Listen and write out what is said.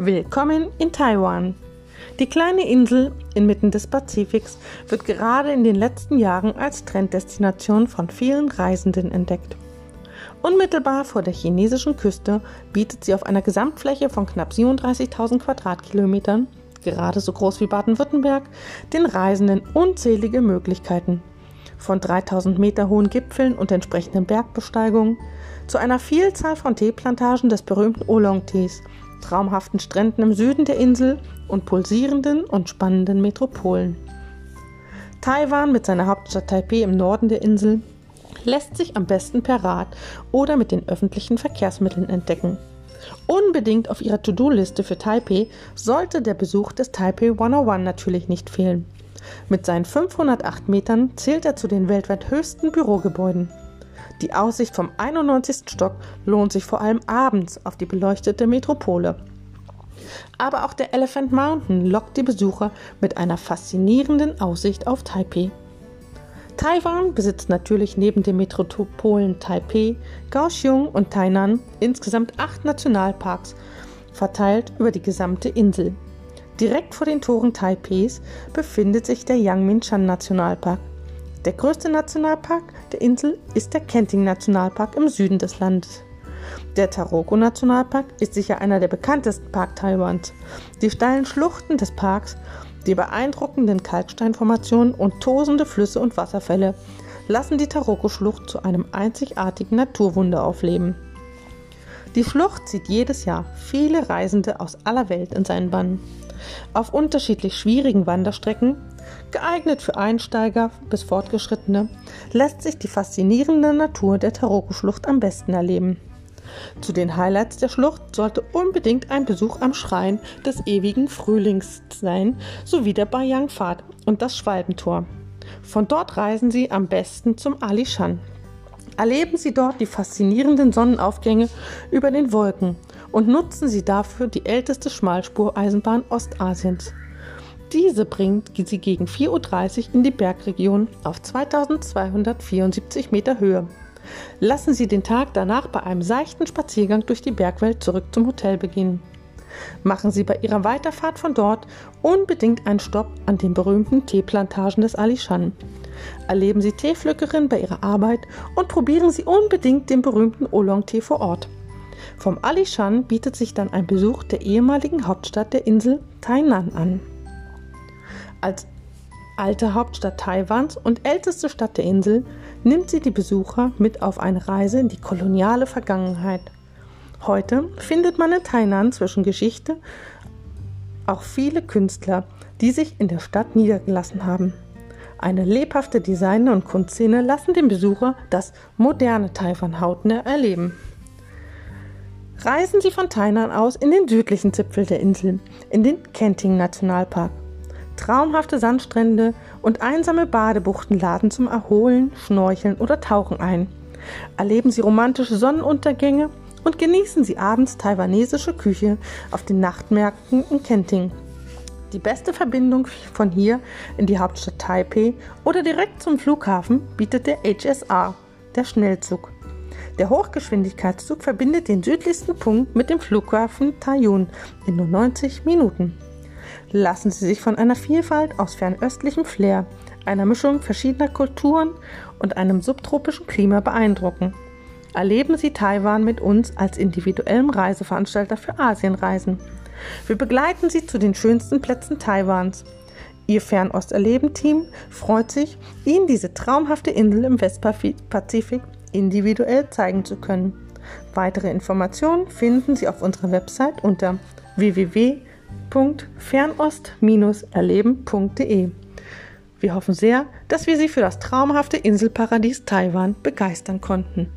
Willkommen in Taiwan. Die kleine Insel inmitten des Pazifiks wird gerade in den letzten Jahren als Trenddestination von vielen Reisenden entdeckt. Unmittelbar vor der chinesischen Küste bietet sie auf einer Gesamtfläche von knapp 37.000 Quadratkilometern, gerade so groß wie Baden-Württemberg, den Reisenden unzählige Möglichkeiten. Von 3000 Meter hohen Gipfeln und entsprechenden Bergbesteigungen zu einer Vielzahl von Teeplantagen des berühmten Oolong-Tees traumhaften Stränden im Süden der Insel und pulsierenden und spannenden Metropolen. Taiwan mit seiner Hauptstadt Taipei im Norden der Insel lässt sich am besten per Rad oder mit den öffentlichen Verkehrsmitteln entdecken. Unbedingt auf Ihrer To-Do-Liste für Taipei sollte der Besuch des Taipei 101 natürlich nicht fehlen. Mit seinen 508 Metern zählt er zu den weltweit höchsten Bürogebäuden. Die Aussicht vom 91. Stock lohnt sich vor allem abends auf die beleuchtete Metropole. Aber auch der Elephant Mountain lockt die Besucher mit einer faszinierenden Aussicht auf Taipei. Taiwan besitzt natürlich neben den Metropolen Taipei, Kaohsiung und Tainan insgesamt acht Nationalparks, verteilt über die gesamte Insel. Direkt vor den Toren Taipeis befindet sich der Yangmingshan Nationalpark, der größte Nationalpark der Insel ist der Kenting Nationalpark im Süden des Landes. Der Taroko Nationalpark ist sicher einer der bekanntesten Parks Taiwans. Die steilen Schluchten des Parks, die beeindruckenden Kalksteinformationen und tosende Flüsse und Wasserfälle lassen die Taroko-Schlucht zu einem einzigartigen Naturwunder aufleben. Die Schlucht zieht jedes Jahr viele Reisende aus aller Welt in seinen Bann. Auf unterschiedlich schwierigen Wanderstrecken Geeignet für Einsteiger bis Fortgeschrittene lässt sich die faszinierende Natur der Taroko-Schlucht am besten erleben. Zu den Highlights der Schlucht sollte unbedingt ein Besuch am Schrein des ewigen Frühlings sein, sowie der Bayang-Pfad und das Schwalbentor. Von dort reisen Sie am besten zum Alishan. Erleben Sie dort die faszinierenden Sonnenaufgänge über den Wolken und nutzen Sie dafür die älteste Schmalspureisenbahn Ostasiens. Diese bringt sie gegen 4.30 Uhr in die Bergregion auf 2274 Meter Höhe. Lassen Sie den Tag danach bei einem seichten Spaziergang durch die Bergwelt zurück zum Hotel beginnen. Machen Sie bei Ihrer Weiterfahrt von dort unbedingt einen Stopp an den berühmten Teeplantagen des Alishan. Erleben Sie Teepflückerin bei Ihrer Arbeit und probieren Sie unbedingt den berühmten Oolong-Tee vor Ort. Vom Alishan bietet sich dann ein Besuch der ehemaligen Hauptstadt der Insel Tainan an. Als alte Hauptstadt Taiwans und älteste Stadt der Insel nimmt sie die Besucher mit auf eine Reise in die koloniale Vergangenheit. Heute findet man in Tainan zwischen Geschichte auch viele Künstler, die sich in der Stadt niedergelassen haben. Eine lebhafte Design- und Kunstszene lassen den Besucher das moderne Taiwan hautnah erleben. Reisen Sie von Tainan aus in den südlichen Zipfel der Insel, in den Kenting Nationalpark. Traumhafte Sandstrände und einsame Badebuchten laden zum Erholen, Schnorcheln oder Tauchen ein. Erleben Sie romantische Sonnenuntergänge und genießen Sie abends taiwanesische Küche auf den Nachtmärkten in Kenting. Die beste Verbindung von hier in die Hauptstadt Taipei oder direkt zum Flughafen bietet der HSR, der Schnellzug. Der Hochgeschwindigkeitszug verbindet den südlichsten Punkt mit dem Flughafen Taiyun in nur 90 Minuten lassen Sie sich von einer Vielfalt aus fernöstlichem Flair, einer Mischung verschiedener Kulturen und einem subtropischen Klima beeindrucken. Erleben Sie Taiwan mit uns als individuellem Reiseveranstalter für Asienreisen. Wir begleiten Sie zu den schönsten Plätzen Taiwans. Ihr Fernosterleben-Team freut sich, Ihnen diese traumhafte Insel im Westpazifik individuell zeigen zu können. Weitere Informationen finden Sie auf unserer Website unter www www.fernost-erleben.de. Wir hoffen sehr, dass wir Sie für das traumhafte Inselparadies Taiwan begeistern konnten.